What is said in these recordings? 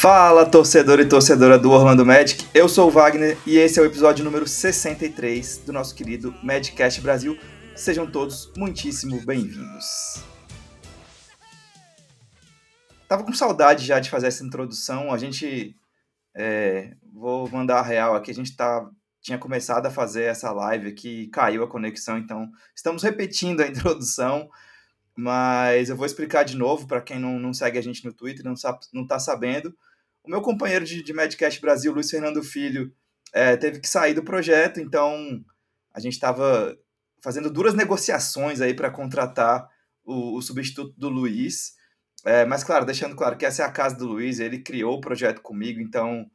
Fala, torcedor e torcedora do Orlando Magic. Eu sou o Wagner e esse é o episódio número 63 do nosso querido Madcast Brasil. Sejam todos muitíssimo bem-vindos. Tava com saudade já de fazer essa introdução. A gente. É, vou mandar a real aqui. A gente tá, tinha começado a fazer essa live aqui, caiu a conexão, então estamos repetindo a introdução. Mas eu vou explicar de novo para quem não, não segue a gente no Twitter, não está não tá sabendo. O meu companheiro de, de Brasil, Luiz Fernando Filho, é, teve que sair do projeto, então a gente estava fazendo duras negociações aí para contratar o, o, substituto do Luiz. É, mas, claro, deixando claro que essa é a casa do Luiz, ele criou o projeto comigo, então,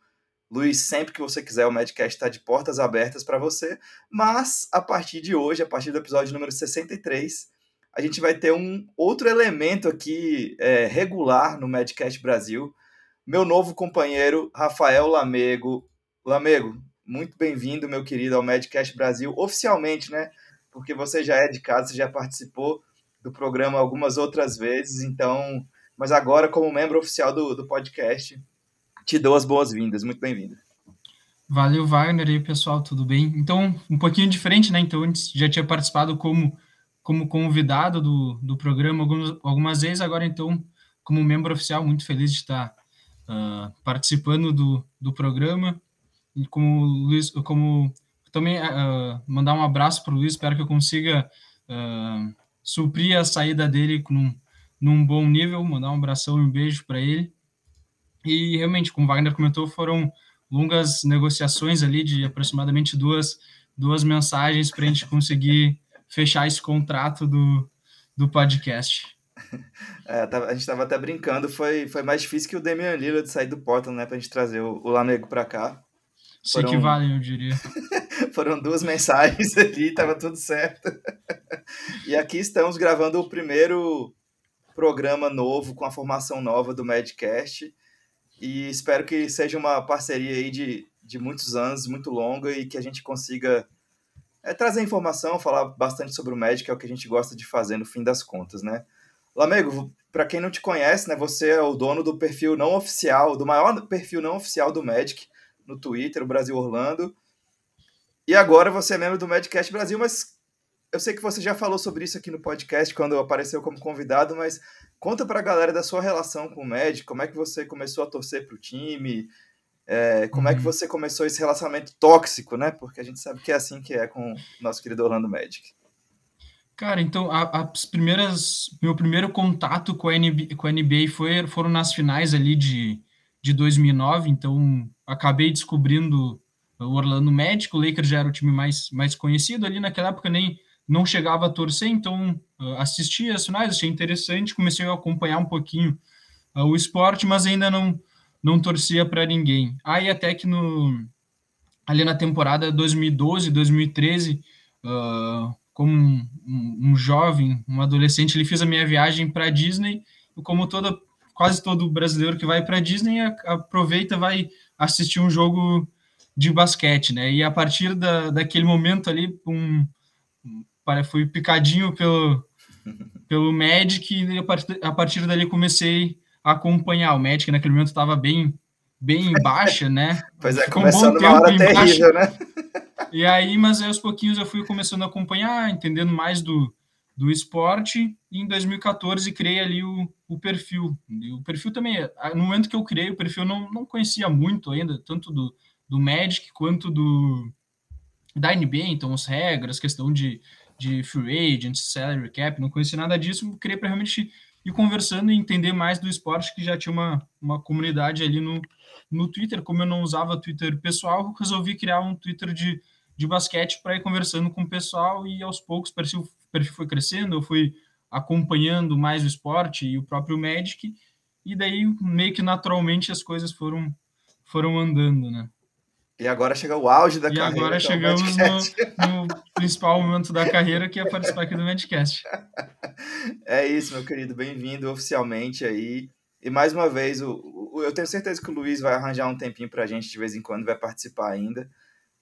Luiz, sempre que você quiser, o Madcast está de portas abertas para você. Mas, a partir de hoje, a partir do episódio número 63, a gente vai ter um outro elemento aqui é, regular no Madcast Brasil. Meu novo companheiro, Rafael Lamego. Lamego, muito bem-vindo, meu querido, ao Madcast Brasil, oficialmente, né? Porque você já é de casa, você já participou do programa algumas outras vezes, então. Mas agora, como membro oficial do, do podcast, te dou as boas-vindas. Muito bem-vindo. Valeu, Wagner e pessoal, tudo bem? Então, um pouquinho diferente, né? Então, antes já tinha participado como como convidado do, do programa algumas, algumas vezes, agora então como membro oficial, muito feliz de estar uh, participando do, do programa. E como Luiz, como também uh, mandar um abraço para o Luiz, espero que eu consiga uh, suprir a saída dele num, num bom nível, mandar um abração e um beijo para ele. E realmente, como Wagner comentou, foram longas negociações ali de aproximadamente duas, duas mensagens para a gente conseguir fechar esse contrato do, do podcast. É, a gente estava até brincando, foi, foi mais difícil que o Damian Lillard sair do Portland, né, pra gente trazer o, o Lamego para cá. Se Foram... equivalem, eu diria. Foram duas mensagens ali, tava tudo certo. e aqui estamos gravando o primeiro programa novo, com a formação nova do Madcast. E espero que seja uma parceria aí de, de muitos anos, muito longa, e que a gente consiga é trazer informação, falar bastante sobre o Magic, é o que a gente gosta de fazer no fim das contas, né? Lamego, para quem não te conhece, né, você é o dono do perfil não oficial, do maior perfil não oficial do Magic no Twitter, o Brasil Orlando. E agora você é membro do Madcast Brasil, mas eu sei que você já falou sobre isso aqui no podcast quando apareceu como convidado, mas conta para a galera da sua relação com o Magic, como é que você começou a torcer para o time, é, como é que uhum. você começou esse relacionamento tóxico, né? Porque a gente sabe que é assim que é com o nosso querido Orlando Magic. Cara, então a, as primeiras, meu primeiro contato com a NBA, com a NBA foi, foram nas finais ali de, de 2009, então acabei descobrindo o Orlando Magic, o Lakers já era o time mais, mais conhecido ali naquela época, nem não chegava a torcer, então assistia as finais, achei interessante, comecei a acompanhar um pouquinho uh, o esporte, mas ainda não não torcia para ninguém. Aí até que no ali na temporada 2012, 2013, uh, como um, um, um, jovem, um adolescente, ele fez a minha viagem para Disney. E como toda quase todo brasileiro que vai para Disney aproveita, vai assistir um jogo de basquete, né? E a partir da, daquele momento ali, um, fui picadinho pelo pelo Magic e a partir, a partir dali comecei acompanhar. O Magic naquele momento estava bem, bem baixa, né? pois é, começando um uma hora terrível, né? E aí, mas aí, aos pouquinhos eu fui começando a acompanhar, entendendo mais do, do esporte. E em 2014 criei ali o, o perfil. E o perfil também, no momento que eu criei o perfil, eu não, não conhecia muito ainda, tanto do, do Magic quanto do da NBA, então as regras, questão de, de free agent, salary cap, não conhecia nada disso, criei para realmente e conversando e entender mais do esporte, que já tinha uma, uma comunidade ali no, no Twitter. Como eu não usava Twitter pessoal, resolvi criar um Twitter de, de basquete para ir conversando com o pessoal e aos poucos o perfil, perfil foi crescendo, eu fui acompanhando mais o esporte e o próprio Magic, e daí meio que naturalmente as coisas foram, foram andando, né? E agora chega o auge da e carreira. E agora é chegamos no, no, principal momento da carreira, que é participar aqui do Medcast. É isso, meu querido. Bem-vindo oficialmente aí. E mais uma vez, o, o, eu tenho certeza que o Luiz vai arranjar um tempinho para a gente de vez em quando, vai participar ainda,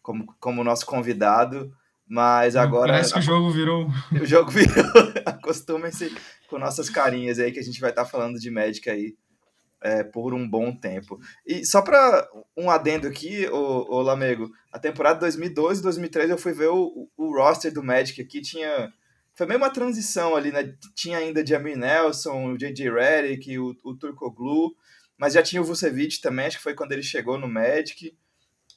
como, como nosso convidado. Mas agora. Parece que o jogo virou. O jogo virou. Acostumem-se com nossas carinhas aí, que a gente vai estar tá falando de médica aí é, por um bom tempo. E só para um adendo aqui, o, o Lamego, a temporada 2012 2013 eu fui ver o, o roster do Magic aqui, tinha. Foi meio uma transição ali, né? Tinha ainda Jamie Nelson, o J.J. Redick, o, o Turkoglu, mas já tinha o Vucevic também, acho que foi quando ele chegou no Magic.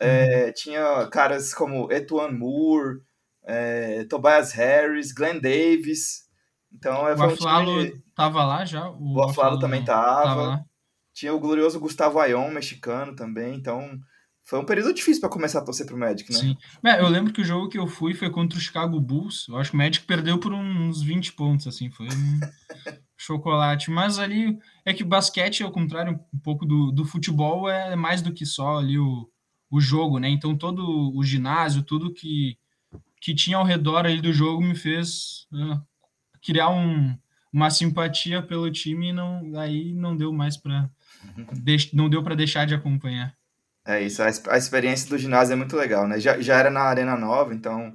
É. Tinha caras como Etuan Moore, é, Tobias Harris, Glenn Davis. Então, é, o Aflalo time... tava lá já? O, o Aflalo também tava. tava tinha o glorioso Gustavo Ayon, mexicano também. Então, foi um período difícil para começar a torcer pro Magic, né? Sim. É, eu lembro que o jogo que eu fui foi contra o Chicago Bulls. Eu acho que o Magic perdeu por uns 20 pontos, assim. Foi um chocolate. Mas ali é que o basquete, ao contrário um pouco do, do futebol, é mais do que só ali o, o jogo, né? Então todo o ginásio, tudo que que tinha ao redor ali do jogo me fez uh, criar um, uma simpatia pelo time e não, aí não deu mais para não deu para deixar de acompanhar. É isso, a, a, experiência do ginásio é muito legal, né? Já, já era na Arena Nova, então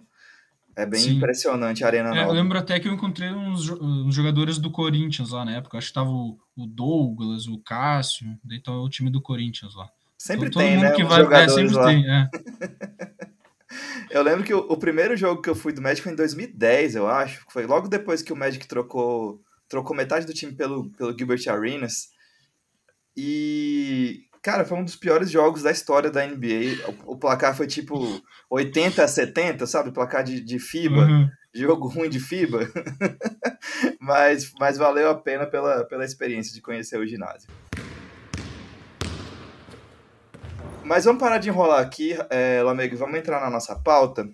é bem Sim. impressionante a Arena é, Nova. Eu lembro até que eu encontrei uns, uns, jogadores do Corinthians lá na época. Acho que tava o, o Douglas, o Cássio, então é o time do Corinthians lá. Sempre então, tem, né? Que vai, é, sempre lá. tem, é. Eu lembro que o, o, primeiro jogo que eu fui do Magic foi em 2010, eu acho. Foi logo depois que o Magic trocou, trocou metade do time pelo, pelo Gilbert Arenas. E, cara, foi um dos piores jogos da história da NBA. O, o placar foi tipo 80 a 70, sabe? Placar de, de FIBA. Uhum. Jogo ruim de FIBA. mas, mas valeu a pena pela, pela experiência de conhecer o ginásio. Mas vamos parar de enrolar aqui, é, Lamego, vamos entrar na nossa pauta,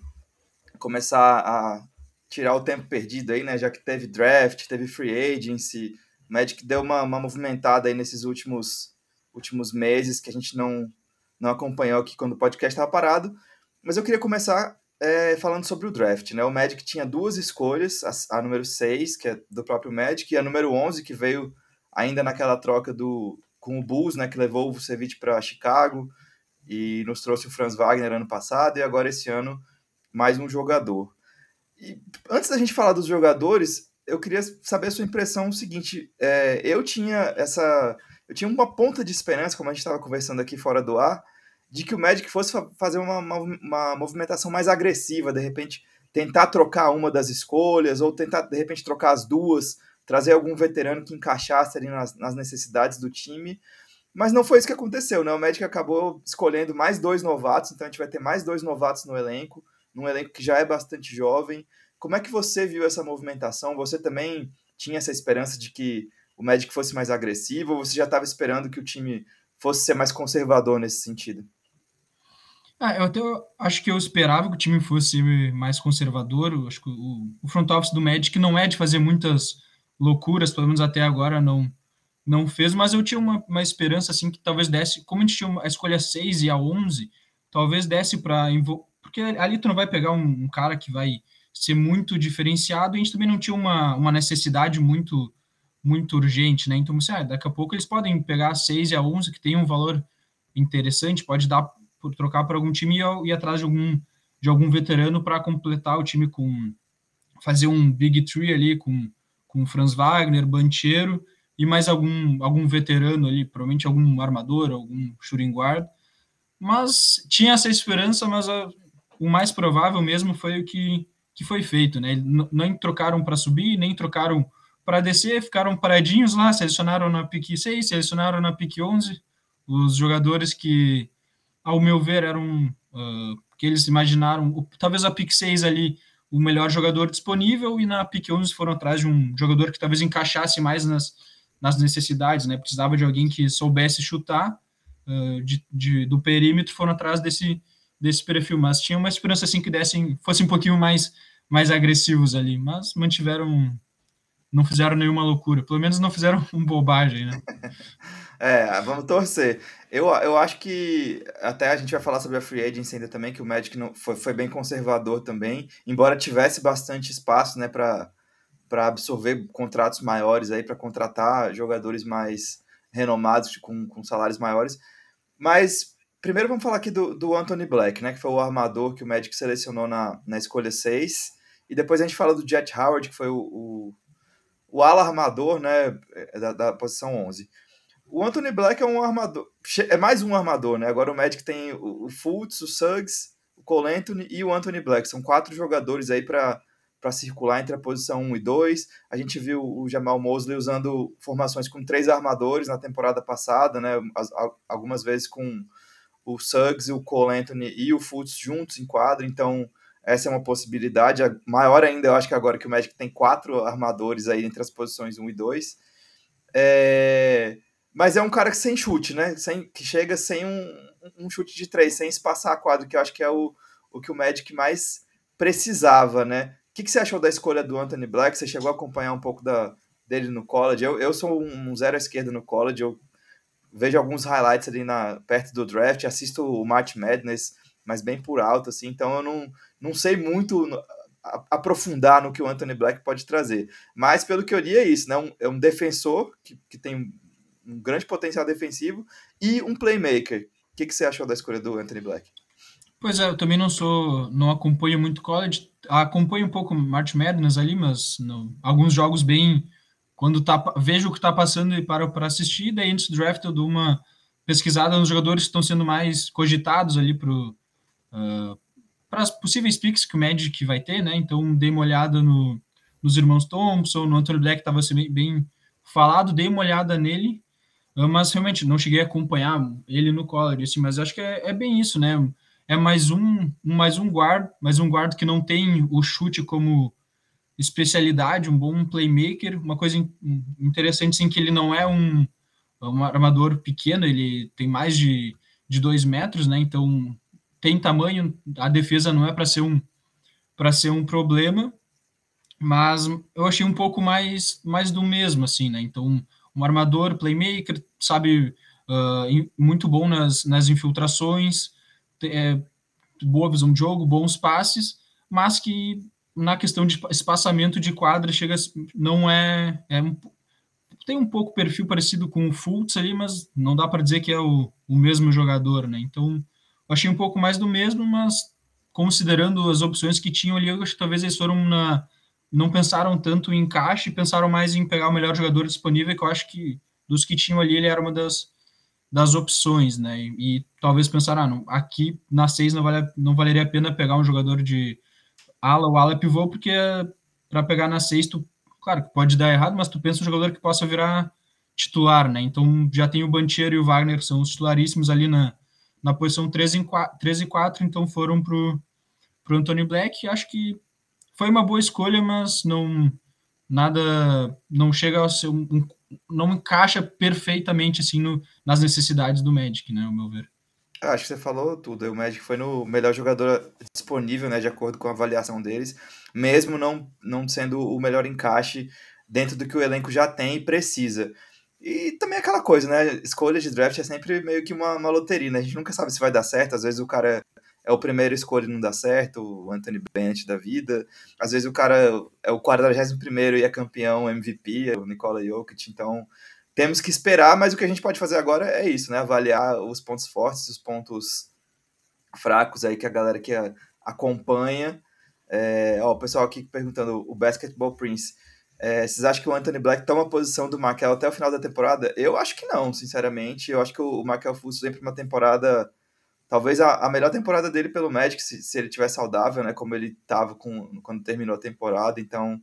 começar a tirar o tempo perdido aí, né? Já que teve draft, teve free agency, o Magic deu uma, uma movimentada aí nesses últimos, últimos meses que a gente não, não acompanhou aqui quando o podcast estava parado. Mas eu queria começar é, falando sobre o draft, né? O Magic tinha duas escolhas, a, a, número 6, que é do próprio Magic, e a número 11, que veio ainda naquela troca do com o Bulls, né, que levou o Vucevic para Chicago e nos trouxe o Franz Wagner ano passado e agora esse ano mais um jogador. E antes da gente falar dos jogadores, eu queria saber a sua impressão o seguinte, é, eu tinha essa eu tinha uma ponta de esperança, como a gente estava conversando aqui fora do ar, de que o Magic fosse fazer uma, uma, uma, movimentação mais agressiva, de repente tentar trocar uma das escolhas, ou tentar de repente trocar as duas, trazer algum veterano que encaixasse ali nas, nas necessidades do time. Mas não foi isso que aconteceu, né? O Magic acabou escolhendo mais dois novatos, então a gente vai ter mais dois novatos no elenco, num elenco que já é bastante jovem. Como é que você viu essa movimentação? Você também tinha essa esperança de que o Magic fosse mais agressivo ou você já estava esperando que o time fosse ser mais conservador nesse sentido? Ah, eu até acho que eu esperava que o time fosse mais conservador. Eu acho que o, o front office do Magic não é de fazer muitas loucuras, pelo menos até agora não não fez, mas eu tinha uma, uma esperança assim que talvez desse, como a gente tinha a escolha 6 e a 11, talvez desse para porque ali tu não vai pegar um, um, cara que vai ser muito diferenciado e a gente também não tinha uma, uma necessidade muito muito urgente, né? Então, assim, ah, daqui a pouco eles podem pegar a 6 e a 11 que tem um valor interessante, pode dar por trocar para algum time e ir atrás de algum de algum veterano para completar o time com fazer um big tree ali com com Franz Wagner, Bancheiro e mais algum, algum veterano ali, provavelmente algum armador, algum shooting guard. Mas tinha essa esperança, mas a, o mais provável mesmo foi o que, que foi feito, né? Nem trocaram para subir, nem trocaram para descer, ficaram paradinhos lá, selecionaram na pick 6, selecionaram na pick 11 os jogadores que, ao meu ver, eram uh, que eles imaginaram, talvez a pick 6 ali o melhor jogador disponível e na pick 11 foram atrás de um jogador que talvez encaixasse mais nas, nas necessidades, né? Precisava de alguém que soubesse chutar uh, de, de, do perímetro, foram atrás desse, desse perfil, mas tinha uma esperança assim que dessem, fossem um pouquinho mais, mais agressivos ali, mas mantiveram, não fizeram nenhuma loucura, pelo menos não fizeram bobagem, né? É, vamos torcer. Eu, eu acho que até a gente vai falar sobre a free agency ainda também, que o Magic não, foi, foi bem conservador também, embora tivesse bastante espaço, né, para para absorver contratos maiores aí, para contratar jogadores mais renomados com, com salários maiores. Mas primeiro vamos falar aqui do, do Anthony Black, né, que foi o armador que o Magic selecionou na, na escolha 6. E depois a gente fala do Jet Howard, que foi o, o ala armador né, da, da posição 11. o Anthony Black é um armador, é mais um armador, né? Agora o Magic tem o, Fultz, o Suggs, o Cole Anthony e o Anthony Black. São quatro jogadores aí para para circular entre a posição 1 e 2. A gente viu o Jamal Mosley usando formações com três armadores na temporada passada, né? Algumas vezes com o Suggs, o Cole Anthony e o Fultz juntos em quadro, então essa é uma possibilidade. maior ainda, eu acho que agora que o Magic tem quatro armadores aí entre as posições 1 e 2. É... Mas é um cara que sem chute, né? Sem, que chega sem um, um chute de três, sem espaçar a quadro, que eu acho que é o, o que o Magic mais precisava, né? que, que você achou da escolha do Anthony Black? Você chegou a acompanhar um pouco da, dele no college? Eu, eu sou um zero à esquerda no college, eu vejo alguns highlights ali na, perto do draft, assisto o March Madness, mas bem por alto, assim, então eu não, não sei muito aprofundar no que o Anthony Black pode trazer. Mas pelo que eu li é isso, né? Um, é um defensor que, que tem um grande potencial defensivo e um playmaker. O que, que você achou da escolha do Anthony Black? Pois é, eu também não sou, não acompanho muito college, acompanho um pouco March Madness ali, mas não, alguns jogos bem, quando tá, vejo o que está passando e paro para assistir, daí antes do draft eu dou uma pesquisada nos jogadores que estão sendo mais cogitados ali para uh, as possíveis picks que o Magic vai ter, né? Então dei uma olhada no, nos irmãos Thompson, no Anthony Black estava bem, bem falado, dei uma olhada nele, uh, mas realmente não cheguei a acompanhar ele no college, assim, mas acho que é, é bem isso, né? é mais um, mais um guarda, mais um guarda que não tem o chute como especialidade, um bom playmaker, uma coisa interessante sim que ele não é um, um armador pequeno, ele tem mais de, de dois metros, né? Então tem tamanho, a defesa não é para ser um para ser um problema, mas eu achei um pouco mais mais do mesmo assim, né? Então um armador, playmaker, sabe uh, muito bom nas, nas infiltrações, é, boa visão de jogo, bons passes, mas que na questão de espaçamento de quadra chega não é, é tem um pouco perfil parecido com o Fultz ali, mas não dá para dizer que é o, o mesmo jogador, né? Então, achei um pouco mais do mesmo, mas considerando as opções que tinham ali, eu acho que talvez eles foram na não pensaram tanto em encaixe, pensaram mais em pegar o melhor jogador disponível, que eu acho que dos que tinham ali, ele era uma das das opções, né? E, e talvez pensar, ah, não, aqui na 6 não, vale, não valeria a pena pegar um jogador de ala ou ala pivô, porque para pegar na 6, tu, claro que pode dar errado, mas tu pensa um jogador que possa virar titular, né? Então já tem o Bantiero e o Wagner, que são os titularíssimos ali na, na posição 13 e 4, 13 e 4 então foram pro, pro Anthony Black. Acho que foi uma boa escolha, mas não nada não chega a ser um não encaixa perfeitamente assim no, nas necessidades do Magic, né, ao meu ver. Ah, acho que você falou tudo. O Magic foi no melhor jogador disponível, né, de acordo com a avaliação deles, mesmo não, não sendo o melhor encaixe dentro do que o elenco já tem e precisa. E também aquela coisa, né? Escolha de draft é sempre meio que uma, uma loteria, né? A gente nunca sabe se vai dar certo. Às vezes o cara é o primeiro escolha e não dá certo, o Anthony Bennett da vida. Às vezes o cara é o 41 e é campeão MVP, é o Nikola Jokic. Então temos que esperar, mas o que a gente pode fazer agora é isso, né? Avaliar os pontos fortes, os pontos fracos aí que a galera que acompanha. É, ó, o pessoal aqui perguntando, o Basketball Prince. É, vocês acham que o Anthony Black toma a posição do Markel até o final da temporada? Eu acho que não, sinceramente. Eu acho que o Markel Fultz vem para uma temporada talvez a, a melhor temporada dele pelo Magic, se, se ele tiver saudável, né, como ele estava quando terminou a temporada, então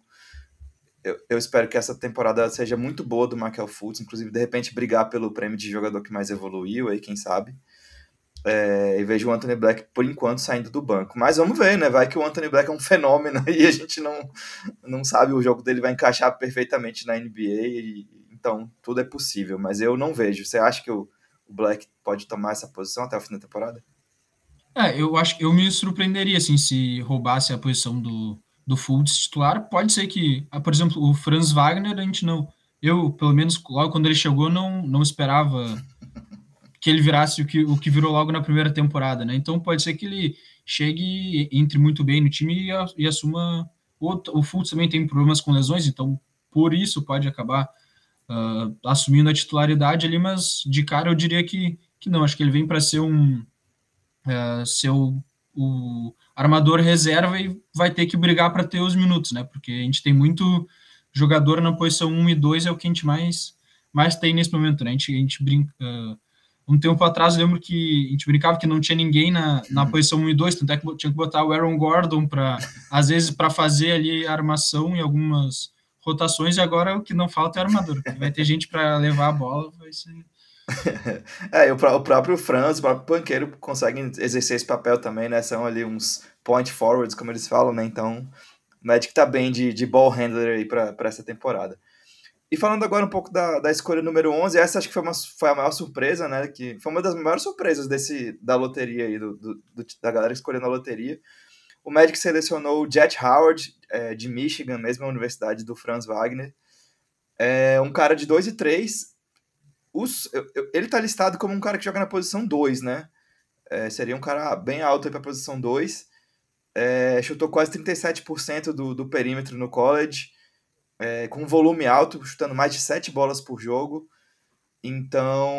eu, eu, espero que essa temporada seja muito boa do Michael Fultz, inclusive de repente brigar pelo prêmio de jogador que mais evoluiu, aí quem sabe. É, e vejo o Anthony Black por enquanto saindo do banco. Mas vamos ver, né? Vai que o Anthony Black é um fenômeno e a gente não, não sabe, o jogo dele vai encaixar perfeitamente na NBA, e, então tudo é possível, mas eu não vejo. Você acha que o, o Black pode tomar essa posição até o fim da temporada? É, eu acho que eu me surpreenderia assim se roubasse a posição do, do Fultz titular. Pode ser que, ah, por exemplo, o Franz Wagner, a gente não. Eu, pelo menos, logo quando ele chegou, não, não esperava que ele virasse o que, o que virou logo na primeira temporada, né? Então pode ser que ele chegue, entre muito bem no time e, e assuma. O, o Fultz também tem problemas com lesões, então por isso pode acabar uh, assumindo a titularidade ali, mas de cara eu diria que, que não, acho que ele vem para ser um uh, ser o, o, armador reserva e vai ter que brigar para ter os minutos, né? Porque a gente tem muito jogador na posição 1 e 2, é o que a gente mais, mais tem nesse momento, né? A gente, a gente brinca. Uh, um tempo atrás, lembro que a gente brincava que não tinha ninguém na, na uhum. posição 1 e 2, tanto é que tinha que botar o Aaron Gordon para, às vezes, para fazer ali a armação e algumas rotações, e agora o que não falta é armador, vai ter gente para levar a bola, vai ser. é, o, o próprio Franz, o próprio Panqueiro conseguem exercer esse papel também, né? São ali uns point forwards, como eles falam, né? Então, o Magic tá bem de, de ball handler aí para essa temporada. E falando agora um pouco da, da escolha número 11, essa acho que foi, uma, foi a maior surpresa, né? Que foi uma das maiores surpresas desse, da loteria aí, do, do, da galera escolhendo a loteria. O Magic selecionou o Jet Howard, é, de Michigan, mesma universidade do Franz Wagner. É um cara de 2 e 3. Os, ele tá listado como um cara que joga na posição 2, né? É, seria um cara bem alto para a posição 2 é, chutou quase 37% do, do perímetro no college, é, com volume alto, chutando mais de 7 bolas por jogo. Então,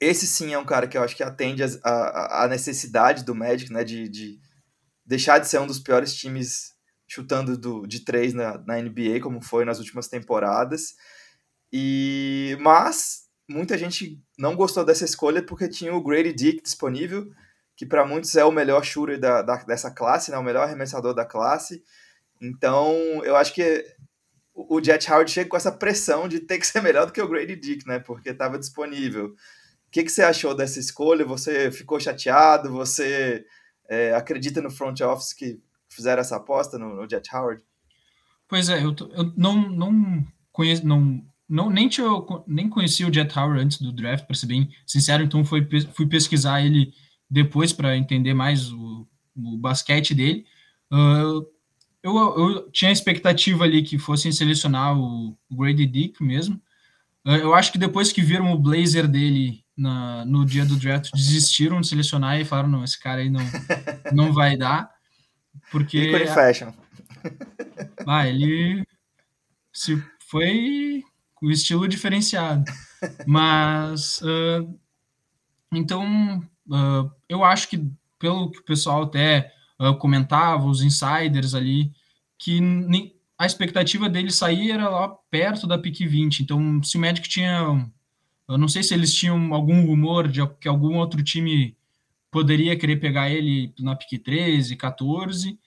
esse sim é um cara que eu acho que atende a necessidade do Magic, né, de, de deixar de ser um dos piores times chutando do, de três na, na NBA, como foi nas últimas temporadas. E Mas muita gente não gostou dessa escolha porque tinha o Grady Dick disponível, que para muitos é o melhor shooter da, da, dessa classe, né, o melhor arremessador da classe. Então, eu acho que o Jet Howard chega com essa pressão de ter que ser melhor do que o Grady Dick, né, porque estava disponível. O que, que você achou dessa escolha? Você ficou chateado? Você é, acredita no front office que fizeram essa aposta no, no Jet Howard? Pois é, eu, eu não, não conheço, não, não nem, tinha, nem conheci o Jet Howard antes do draft, para ser bem sincero, então fui, fui pesquisar ele depois para entender mais o, o basquete dele. Uh, eu, eu, tinha a expectativa ali que fossem selecionar o, Grady Dick mesmo. Uh, eu acho que depois que viram o blazer dele na, no dia do draft, desistiram de selecionar e falaram: não, esse cara aí não, não vai dar. Porque. Ícone fashion. Ah, ele se foi com estilo diferenciado. Mas. Uh, então, Uh, eu acho que, pelo que o pessoal até uh, comentava, os insiders ali, que a expectativa dele sair era lá perto da pick 20. Então, se o Magic tinha. Eu não sei se eles tinham algum rumor de que algum outro time poderia querer pegar ele na pick 13, 14.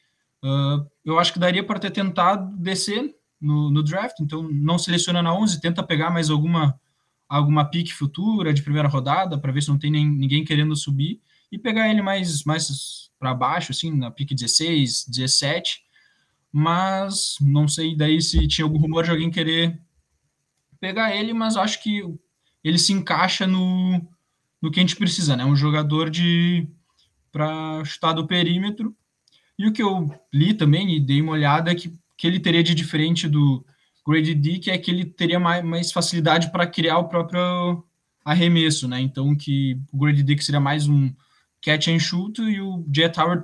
Uh, eu acho que daria para ter tentado descer no, no, draft. Então, não seleciona na 11, tenta pegar mais alguma alguma pique futura de primeira rodada para ver se não tem nem, ninguém querendo subir e pegar ele mais mais para baixo assim na pique 16, 17. Mas não sei daí se tinha algum rumor de alguém querer pegar ele, mas acho que ele se encaixa no, no que a gente precisa, né? Um jogador de para chutar do perímetro. E o que eu li também e dei uma olhada é que, que ele teria de diferente do Grady Dick é que ele teria mais, mais facilidade para criar o próprio arremesso, né? Então que o Grady Dick seria mais um catch and shoot e o Jet Howard,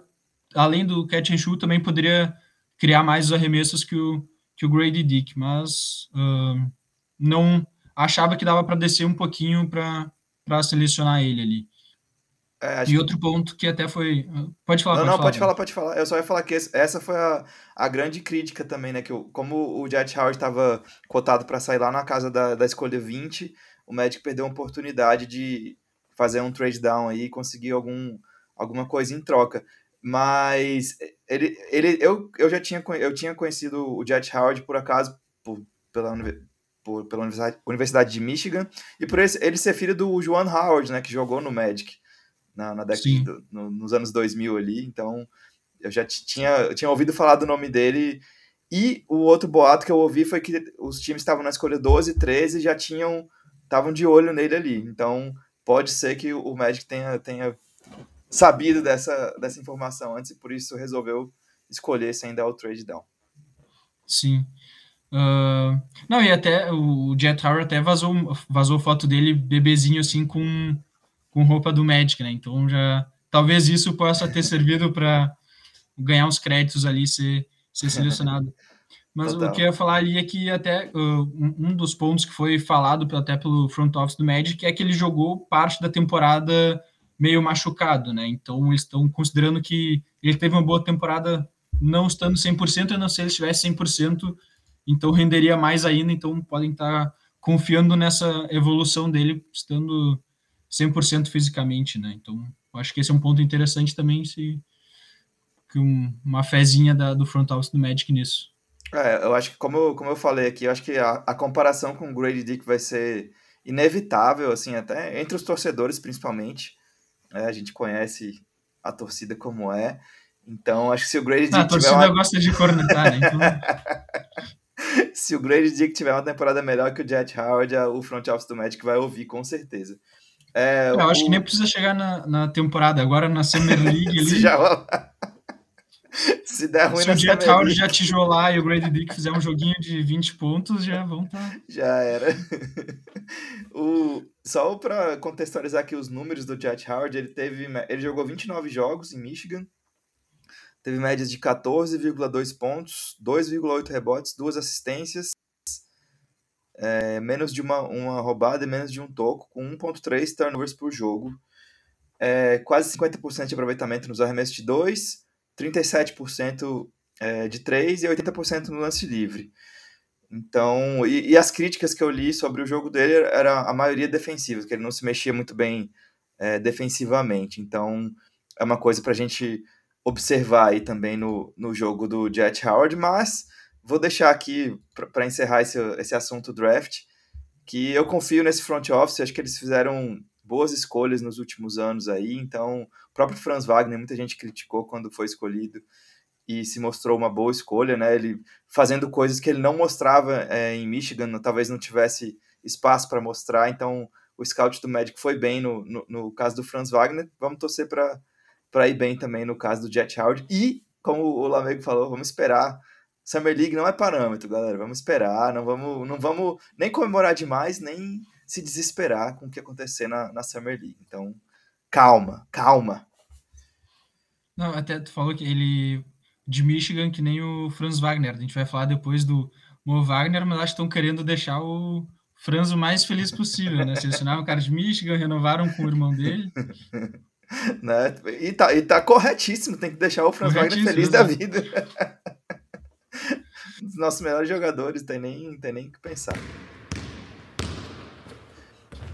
além do catch and shoot, também poderia criar mais os arremessos que o, que o Grady Dick, mas uh, não achava que dava para descer um pouquinho para selecionar ele ali. É, e outro que... ponto que até foi. Pode falar. Não, pode não, falar, pode falar, pode falar. Eu só ia falar que essa foi a, a grande crítica também, né? Que eu, como o Jet Howard estava cotado para sair lá na casa da, da escolha 20, o Magic perdeu a oportunidade de fazer um trade down aí e conseguir algum, alguma coisa em troca. Mas ele, ele, eu, eu já tinha, eu tinha conhecido o Jet Howard por acaso por, pela, por, pela Universidade, Universidade de Michigan e por ele, ele ser filho do Joan Howard, né? Que jogou no Magic na, na década no, nos anos 2000 ali, então eu já tinha, eu tinha ouvido falar do nome dele. E o outro boato que eu ouvi foi que os times estavam na escolha 12 e 13 e já tinham estavam de olho nele ali. Então pode ser que o Magic tenha, tenha sabido dessa, dessa informação antes e por isso resolveu escolher sem dar o trade down. Sim. Uh, não, e até o Jet Tower até vazou, vazou foto dele bebezinho assim com com roupa do Magic, né? Então já talvez isso possa ter servido para ganhar uns créditos ali, ser, ser selecionado. Mas Total. o que eu ia falar ali é que até uh, um dos pontos que foi falado até pelo front office do Magic é que ele jogou parte da temporada meio machucado, né? Então eles estão considerando que ele teve uma boa temporada não estando 100%, a não ser se ele estivesse 100%, então renderia mais ainda, então podem estar confiando nessa evolução dele, estando 100% fisicamente, né? Então, acho que esse é um ponto interessante também, se que um, uma fezinha da, do front office do Magic nisso. É, eu acho que, como como eu falei aqui, eu acho que a, a comparação com o Grady Dick vai ser inevitável, assim, até entre os torcedores, principalmente. É, a gente conhece a torcida como é. Então, acho que se o Grady Dick. Ah, a torcida uma... gosta de cornetar, né? Então... se o Grady Dick tiver uma temporada melhor que o Jet Howard, o front office do Magic vai ouvir, com certeza. É, eu o... acho que nem precisa chegar na, na temporada, agora na Summer League. ali... já... Se der ruim Se o Jet Howard já tijolar e o Grady Dick fizer um joguinho de 20 pontos, já vão estar. Tá... Já era. o, só para contextualizar aqui os números do Jet Howard, ele teve. Ele jogou 29 jogos em Michigan. Teve médias de 14,2 pontos, 2,8 rebotes, duas assistências, é, menos de uma, uma roubada e menos de um toco, com 1,3 turnovers por jogo. É, quase 50% de aproveitamento nos arremessos de 2 37% é, de 3 e 80% no lance livre. Então, e, e, as críticas que eu li sobre o jogo dele era a maioria defensiva, que ele não se mexia muito bem é, defensivamente. Então, é uma coisa para a gente observar aí também no, no jogo do Jet Howard, mas vou deixar aqui para encerrar esse, esse assunto draft, que eu confio nesse front office, acho que eles fizeram boas escolhas nos últimos anos aí, então próprio Franz Wagner, muita gente criticou quando foi escolhido e se mostrou uma boa escolha, né? Ele fazendo coisas que ele não mostrava é, em Michigan, talvez não tivesse espaço para mostrar, então o scout do Magic foi bem no, no, no caso do Franz Wagner, vamos torcer para ir bem também no caso do Jet Howard e, como o Lamego falou, vamos esperar Summer League não é parâmetro, galera. Vamos esperar, não vamos, não vamos nem comemorar demais, nem se desesperar com o que acontecer na, na Summer League. Então, calma, calma. Não, até tu falou que ele de Michigan que nem o Franz Wagner. A gente vai falar depois do Mo Wagner, mas acho que estão querendo deixar o Franz o mais feliz possível, né? Selecionaram o cara de Michigan, renovaram com o irmão dele. né? E tá, e tá corretíssimo, tem que deixar o Franz Wagner feliz da vida. um dos nossos melhores jogadores, tem nem, tem nem que pensar.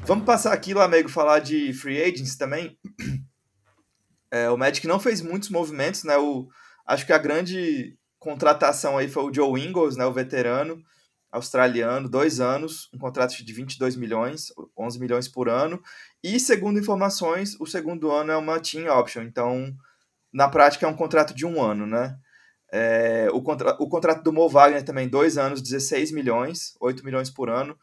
Vamos passar aqui, Lamego, falar de free agents também. É, o Magic não fez muitos movimentos, né? O, acho que a grande contratação aí foi o Joe Ingles, né? O veterano australiano, dois anos, um contrato de 22 milhões, 11 milhões por ano. E, segundo informações, o segundo ano é uma team option. Então, na prática, é um contrato de um ano, né? É, o, contra, o contrato do Mo Wagner também, dois anos, 16 milhões, 8 milhões por ano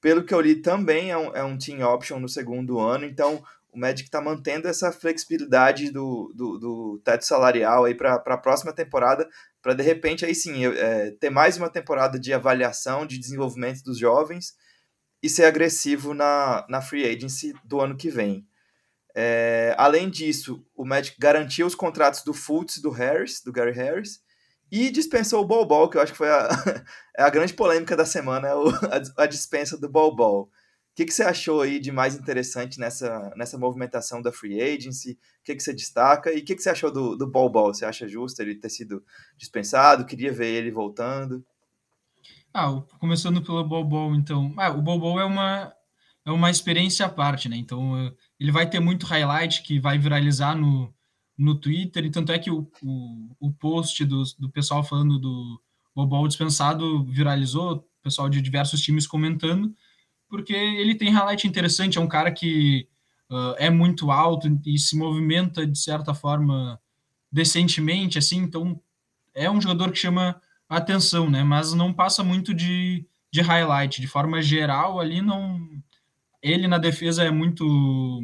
pelo que eu li, também é um, é um team option no segundo ano, então o Magic está mantendo essa flexibilidade do, do, do teto salarial aí para a próxima temporada, para de repente aí sim é, ter mais uma temporada de avaliação, de desenvolvimento dos jovens e ser agressivo na, na free agency do ano que vem. É, além disso, o Magic garantiu os contratos do Fultz do Harris, do Gary Harris, e dispensou o Bol Bol, que eu acho que foi a, é a grande polêmica da semana, é a, a dispensa do Bol Bol. O que, que você achou aí de mais interessante nessa, nessa movimentação da free agency? O que, que você destaca? E o que, que você achou do, do Bol Bol? Você acha justo ele ter sido dispensado? Queria ver ele voltando? Ah, começando pelo Bol Bol, então. Ah, o Bol Bol é uma, é uma experiência à parte, né? Então, ele vai ter muito highlight que vai viralizar no, no Twitter, e tanto é que o, o, o post do, do pessoal falando do Bobol dispensado viralizou, pessoal de diversos times comentando, porque ele tem highlight interessante, é um cara que uh, é muito alto e se movimenta de certa forma decentemente, assim, então é um jogador que chama atenção, né? Mas não passa muito de, de highlight, de forma geral ali não ele na defesa é muito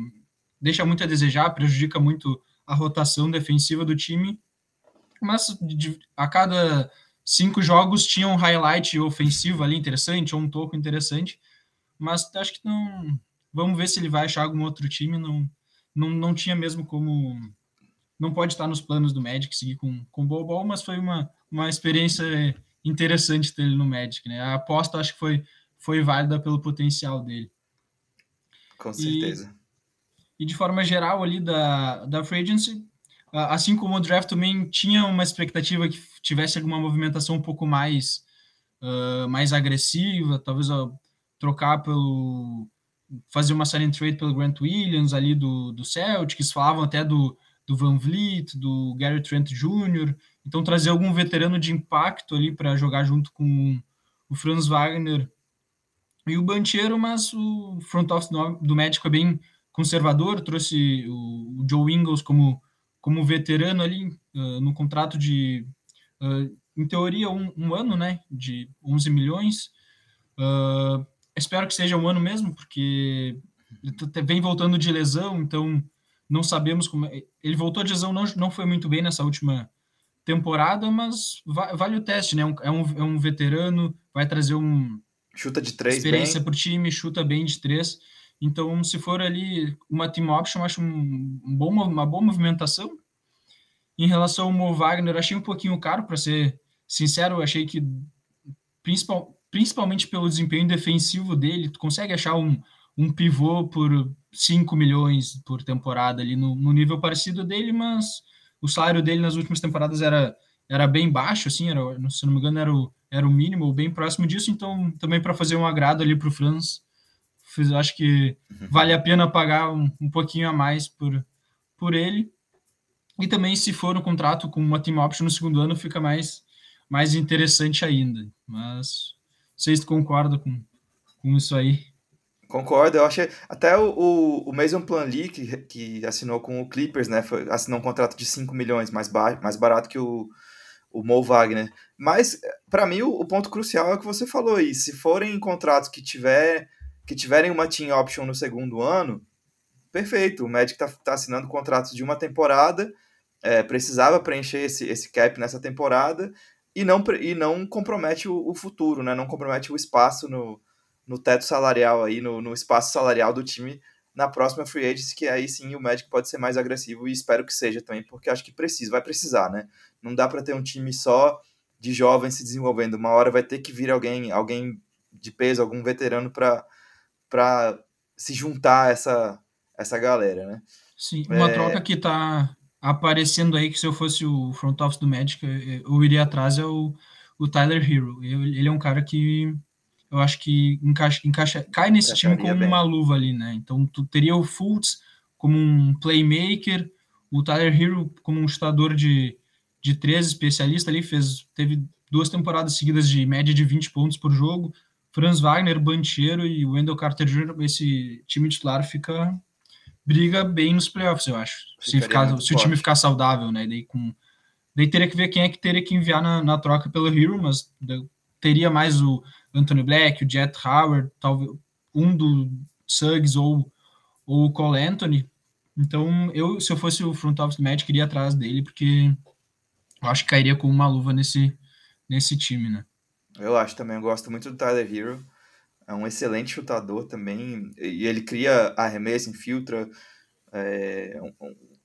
deixa muito a desejar, prejudica muito a rotação defensiva do time, mas de, a cada cinco jogos tinha um highlight ofensivo ali interessante, ou um toco interessante, mas acho que não. Vamos ver se ele vai achar algum outro time. Não, não, não tinha mesmo como. Não pode estar nos planos do Magic seguir com, com o Bol mas foi uma, uma experiência interessante dele no Magic. Né? A aposta acho que foi, foi válida pelo potencial dele. Com certeza. E, e de forma geral ali da, da free agency, assim como o draft também tinha uma expectativa que tivesse alguma movimentação um pouco mais, uh, mais agressiva, talvez trocar pelo fazer uma sign trade pelo Grant Williams ali do, do Celtics, falavam até do, do Van Vliet, do Gary Trent Jr., então trazer algum veterano de impacto ali para jogar junto com o Franz Wagner e o Banchero, mas o front office do Médico é bem conservador, trouxe o, o Joe Ingles como, como veterano ali uh, no contrato de, uh, em teoria, um, um, ano, né, de 11 milhões. Uh, espero que seja um ano mesmo, porque vem voltando de lesão, então não sabemos como. É. Ele voltou de lesão, não, não foi muito bem nessa última temporada, mas vale o teste, né? É um, é um veterano, vai trazer um. Chuta de três, experiência para o time, chuta bem de três. Então, se for ali uma team option, acho um, um bom, uma boa movimentação. Em relação ao Mo Wagner, achei um pouquinho caro, para ser sincero, achei que principal, principalmente pelo desempenho defensivo dele, tu consegue achar um, um pivô por 5 milhões por temporada ali no, no, nível parecido dele, mas o salário dele nas últimas temporadas era, era bem baixo, assim, era, se não me engano, era o, era o mínimo, bem próximo disso, então também para fazer um agrado ali para o Franz, acho que uhum. vale a pena pagar um, um pouquinho a mais por, por ele. E também, se for um contrato com uma team option no segundo ano, fica mais, mais interessante ainda. Mas vocês concordam com, com isso aí? Concordo, eu achei. Até o, o, o Mason Plumlee, que, que assinou com o Clippers, né? Foi, assinou um contrato de 5 milhões, mais, ba mais barato que o, o Mo Wagner. Mas, para mim, o, o, ponto crucial é o que você falou aí. Se forem contratos que, tiver, que tiverem uma team option no segundo ano, perfeito. O Magic tá, tá assinando contratos de uma temporada, é, precisava preencher esse, esse cap nessa temporada e não, e não compromete o, o, futuro, né? Não compromete o espaço no, no teto salarial aí, no, no espaço salarial do time na próxima free agency, que aí sim o Magic pode ser mais agressivo e espero que seja também, porque acho que precisa, vai precisar, né? Não dá para ter um time só de jovens se desenvolvendo. Uma hora vai ter que vir alguém, alguém de peso, algum veterano para para se juntar a essa essa galera, né? Sim, uma é... troca que tá aparecendo aí que se eu fosse o front office do Magic, eu iria atrás é o, o Tyler Hero. Ele é um cara que eu acho que encaixa, encaixa cai nesse time como bem. uma luva ali, né? Então tu teria o Fultz como um playmaker, o Tyler Hero como um chutador de, de três especialista ali, fez, teve duas temporadas seguidas de média de 20 pontos por jogo. Franz Wagner, Banchero e Wendell Carter Jr., esse time titular fica briga bem nos playoffs, eu acho. se, ficar, se o time ficar saudável, né? Daí, com, daí teria que ver quem é que teria que enviar na, na troca pelo Hero, mas teria mais o Anthony Black, o Jet Howard, talvez um do Suggs ou, ou o Cole Anthony. Então, eu, se eu fosse o front office do Magic, iria atrás dele, porque eu acho que cairia com uma luva nesse, nesse time, né? Eu acho também, eu gosto muito do Tyler Hero é um excelente chutador também, e ele cria arremesso, infiltra. É,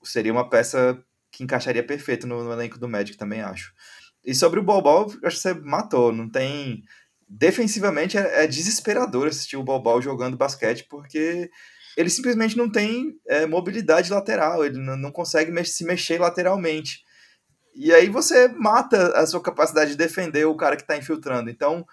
seria uma peça que encaixaria perfeito no, no, elenco do Magic também, acho. E sobre o Bobal, acho que você matou, não tem... Defensivamente é, é desesperador assistir o Bobal jogando basquete, porque ele simplesmente não tem é, mobilidade lateral, ele não, consegue se mexer lateralmente. E aí você mata a sua capacidade de defender o cara que está infiltrando. Então,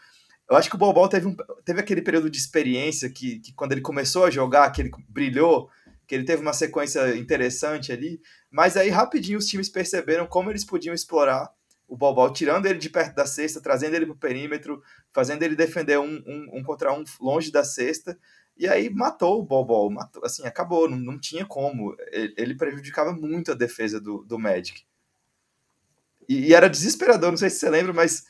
eu acho que o Bobol teve, um, teve aquele período de experiência que, que quando ele começou a jogar, que ele brilhou, que ele teve uma sequência interessante ali, mas aí rapidinho os times perceberam como eles podiam explorar o Bobol, tirando ele de perto da cesta, trazendo ele para o perímetro, fazendo ele defender um, um, um, contra um longe da cesta, e aí matou o Bobol, matou, assim, acabou, não, não tinha como, ele, ele prejudicava muito a defesa do, do Magic. E, e era desesperador, não sei se você lembra, mas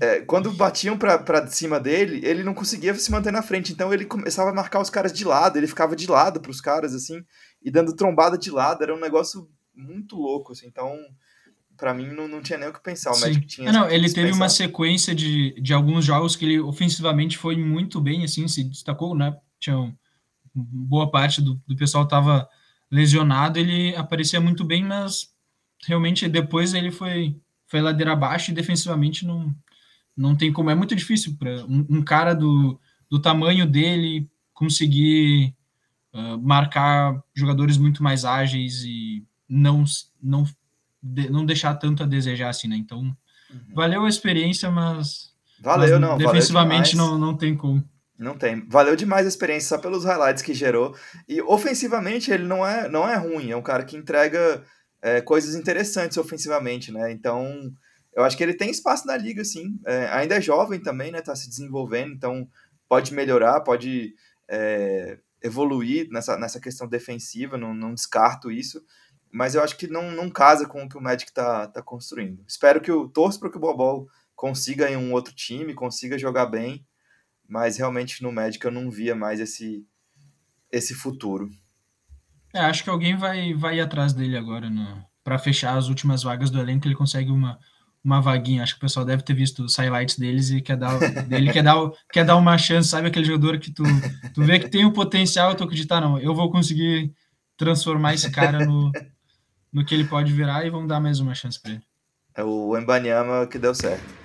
é, quando batiam para cima dele, ele não conseguia se manter na frente. Então ele começava a marcar os caras de lado, ele ficava de lado para os caras, assim, e dando trombada de lado. Era um negócio muito louco, assim. Então, para mim, não, não tinha nem o que pensar. O Sim. Magic tinha. É, não, ele teve uma sequência de, de alguns jogos que ele ofensivamente foi muito bem, assim, se destacou, né? Tinha um, boa parte do, do pessoal estava lesionado, ele aparecia muito bem, mas realmente depois ele foi, foi ladeira abaixo e defensivamente não não tem como, é muito difícil para um, um, cara do, do tamanho dele conseguir uh, marcar jogadores muito mais ágeis e não, não, de, não deixar tanto a desejar assim, né? Então, uhum. valeu a experiência, mas, valeu, mas não, defensivamente valeu não, não tem como. Não tem. Valeu demais a experiência só pelos highlights que gerou. E ofensivamente ele não é, não é ruim, é um cara que entrega é, coisas interessantes ofensivamente, né? Então eu acho que ele tem espaço na liga, sim. É, ainda é jovem também, né? Tá se desenvolvendo, então pode melhorar, pode é, evoluir nessa, nessa questão defensiva, não, não descarto isso. Mas eu acho que não, não casa com o que o Magic tá, tá construindo. Espero que o torço para que o Bobol consiga em um outro time, consiga jogar bem mas realmente no Magic eu não via mais esse, esse futuro. É, acho que alguém vai, vai ir atrás dele agora para fechar as últimas vagas do elenco, ele consegue uma, uma vaguinha. Acho que o pessoal deve ter visto os highlights deles e quer dar, dele quer dar, quer dar uma chance, sabe? Aquele jogador que tu, tu vê que tem o potencial, tu acreditar, não, eu vou conseguir transformar esse cara no, no que ele pode virar e vamos dar mais uma chance para ele. É o Embanyama que deu certo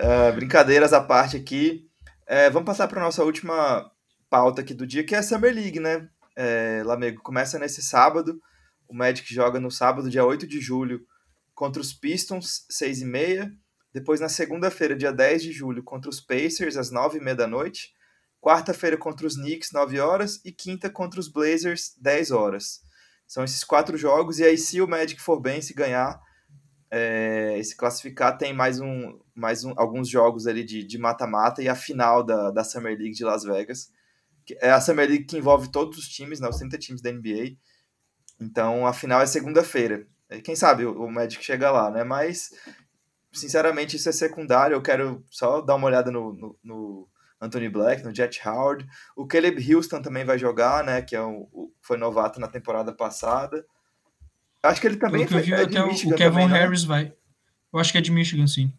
uh, brincadeiras à parte aqui. É, vamos passar para nossa última pauta aqui do dia, que é a Summer League, né? É, Lamego começa nesse sábado. O Magic joga no sábado, dia 8 de julho, contra os Pistons, 6 e meia. Depois, na segunda-feira, dia 10 de julho, contra os Pacers, às 9 e meia da noite. Quarta-feira, contra os Knicks, 9 horas. E quinta, contra os Blazers, 10 horas. São esses quatro jogos. E aí, se o Magic for bem, se ganhar, é, se classificar tem mais um mais um, alguns jogos ali de mata-mata e a final da, da Summer League de Las Vegas é a Summer League que envolve todos os times, né, os 30 times da NBA então a final é segunda-feira. Quem sabe o, o Magic chega lá, né, mas sinceramente isso é secundário, eu quero só dar uma olhada no, no, no Anthony Black, no Jet Howard, o Caleb Houston também vai jogar, né, que é o foi novato na temporada passada Acho que ele também Pelo que eu vi, é até o Kevin também, Harris vai. Eu acho que é de Michigan, sim.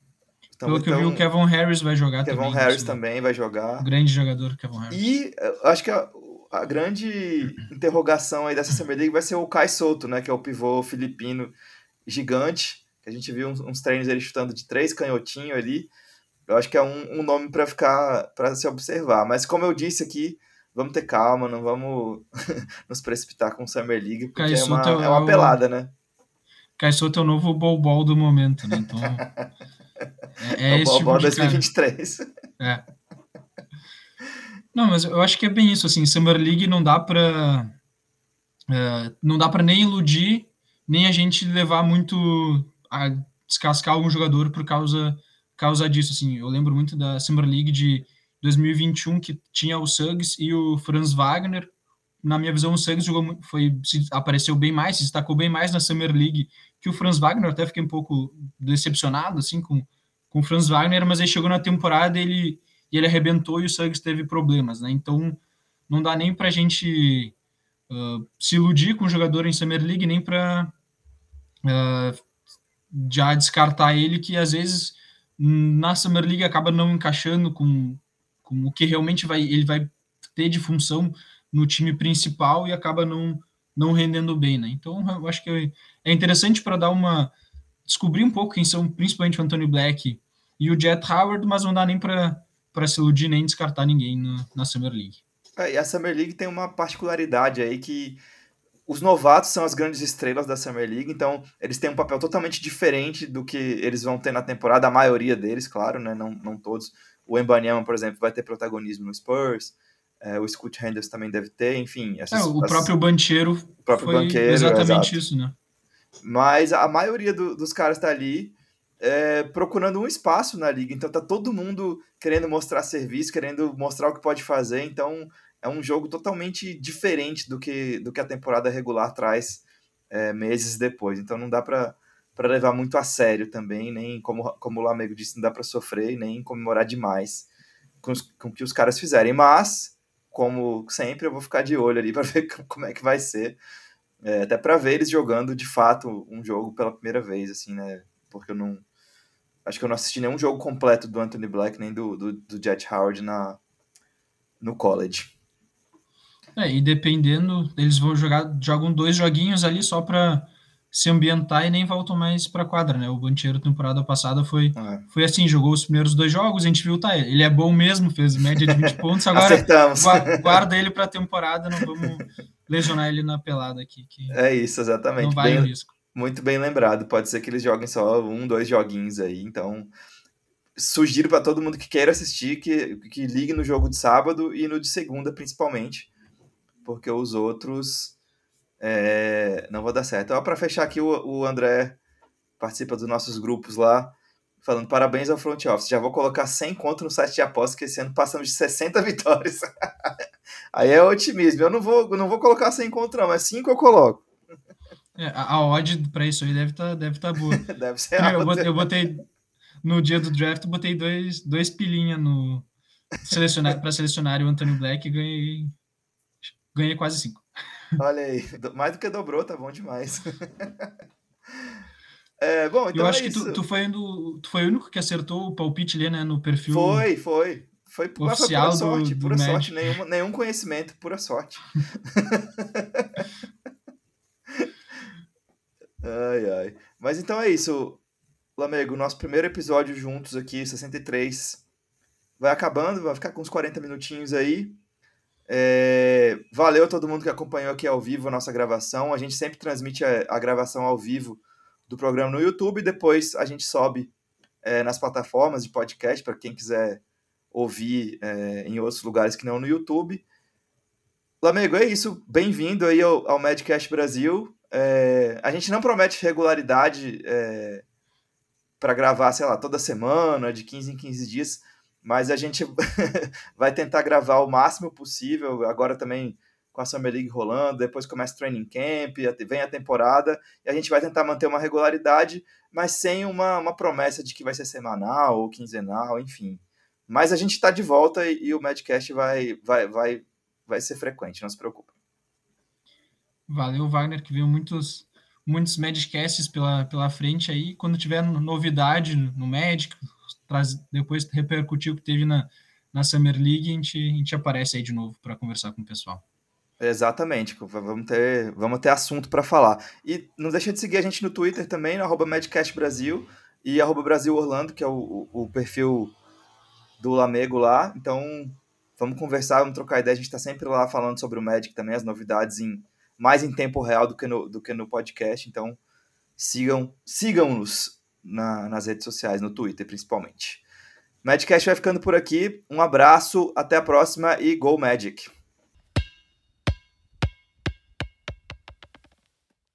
Então, Pelo que eu vi, o então, Kevin Harris vai jogar Kevin também. Kevin Harris também vai jogar. grande jogador, Kevin Harris. E acho que a, a, grande interrogação aí dessa Summer League vai ser o Kai Soto, né? Que é o pivô filipino gigante. Que a gente viu uns, uns treinos ele chutando de três canhotinhos ali. Eu acho que é um, um nome para ficar, para se observar. Mas como eu disse aqui, vamos ter calma, não vamos nos precipitar com o Summer League, porque é uma, é, é uma pelada, né? Kai Soto é o novo Bol do momento, né? Então. É, é, é esse o tipo 2023. É. Não, mas eu acho que é bem isso, assim, Summer League não dá para é, não dá para nem iludir, nem a gente levar muito a descascar algum jogador por causa causa disso, assim. Eu lembro muito da Summer League de 2021 que tinha o Suggs e o Franz Wagner. Na minha visão, o Suggs jogou, foi, apareceu bem mais, se destacou bem mais na Summer League que o Franz Wagner. Até fiquei um pouco decepcionado assim com, com o Franz Wagner, mas aí chegou na temporada ele ele arrebentou e o Suggs teve problemas, né? Então não dá nem para a gente uh, se iludir com o jogador em Summer League, nem para uh, já descartar ele que às vezes na Summer League acaba não encaixando com, com o que realmente vai ele vai ter de função no time principal e acaba não não rendendo bem, né? Então eu acho que é interessante para dar uma descobrir um pouco quem são principalmente o Anthony Black e o Jet Howard, mas não dá nem para se iludir nem descartar ninguém na, na Summer League. É, e a Summer League tem uma particularidade aí que os novatos são as grandes estrelas da Summer League, então eles têm um papel totalmente diferente do que eles vão ter na temporada, a maioria deles, claro, né? Não, não todos. O Embanyama, por exemplo, vai ter protagonismo no Spurs. É, o Scoot Henderson também deve ter, enfim. Essas, é, o as, próprio Bancheiro o próprio banqueiro, exatamente exato. isso, né? Mas a maioria do, dos caras está ali é, procurando um espaço na liga. Então tá todo mundo querendo mostrar serviço, querendo mostrar o que pode fazer. Então é um jogo totalmente diferente do que, do que a temporada regular traz é, meses depois. Então não dá para para levar muito a sério também, nem como, como o Lamego disse, não dá para sofrer, nem comemorar demais com, os, com o que os caras fizerem. Mas, como sempre, eu vou ficar de olho ali para ver como é que vai ser, é, até para ver eles jogando de fato um jogo pela primeira vez, assim, né? Porque eu não. Acho que eu não assisti nenhum jogo completo do Anthony Black nem do, do, do Jet Howard na, no college. É, e dependendo, eles vão jogar, jogam dois joguinhos ali só para se ambientar e nem voltam mais para a quadra, né? O Bancheiro temporada passada foi, é. foi assim, jogou os primeiros dois jogos, a gente viu, tá, ele é bom mesmo, fez média de 20 pontos, agora guarda ele para a temporada, não vamos lesionar ele na pelada aqui. É isso, exatamente. Não vale bem, o risco. Muito bem lembrado. Pode ser que eles joguem só um, dois joguinhos aí. Então, sugiro para todo mundo que queira assistir que, que ligue no jogo de sábado e no de segunda, principalmente, porque os outros é, não vão dar certo. Para fechar aqui, o, o André participa dos nossos grupos lá, falando parabéns ao front office. Já vou colocar 100 conto no site de apostas, que esse ano passamos de 60 vitórias. Aí é otimismo. Eu não vou, não vou colocar 100 conto, não, mas 5 eu coloco. É, a, odd para isso aí deve estar tá, deve tá boa. deve ser eu, botei, eu botei no dia do draft, botei dois, dois pilinha no selecionar para selecionar o Anthony Black e ganhei, ganhei quase cinco. Olha aí, mais do que dobrou, tá bom demais. É, bom, então eu acho é que tu, tu, foi do, tu foi o único que acertou o palpite ali, né, no perfil. Foi, foi. Foi, oficial foi pura sorte, do, pura do sorte, nenhum, nenhum conhecimento, pura sorte. ai, ai. Mas então é isso. Lamego, nosso primeiro episódio juntos aqui, 63, vai acabando, vai ficar com uns 40 minutinhos aí. É, valeu a todo mundo que acompanhou aqui ao vivo a nossa gravação. A gente sempre transmite a, a gravação ao vivo do programa no YouTube, depois a gente sobe é, nas plataformas de podcast para quem quiser ouvir é, em outros lugares que não no YouTube. Lamego, é isso. Bem-vindo aí ao, ao Brasil. É, a gente não promete regularidade é, para gravar, sei lá, toda semana, de 15 em 15 dias, mas a gente vai tentar gravar o máximo possível. Agora também com a Summer League rolando, depois começa o training camp, vem a temporada, e a gente vai tentar manter uma regularidade, mas sem uma, uma promessa de que vai ser semanal ou quinzenal, enfim. Mas a gente está de volta e, e, o Madcast vai, vai, vai, vai ser frequente, não se preocupe. Valeu, Wagner, que veio muitos muitos Madcasts pela, pela frente aí. Quando tiver novidade no Magic, traz, depois repercutir o que teve na, na Summer League, a gente, a gente aparece aí de novo para conversar com o pessoal. Exatamente, vamos ter, vamos ter assunto para falar. E não deixa de seguir a gente no Twitter também, no arroba Brasil e arroba Brasil Orlando, que é o, o, perfil do Lamego lá. Então, vamos conversar, vamos trocar ideia. A gente está sempre lá falando sobre o Magic também, as novidades em mais em tempo real do que no, do que no podcast. Então, sigam sigam-nos na, nas redes sociais, no Twitter principalmente. Madcast vai ficando por aqui. Um abraço, até a próxima e Go Magic!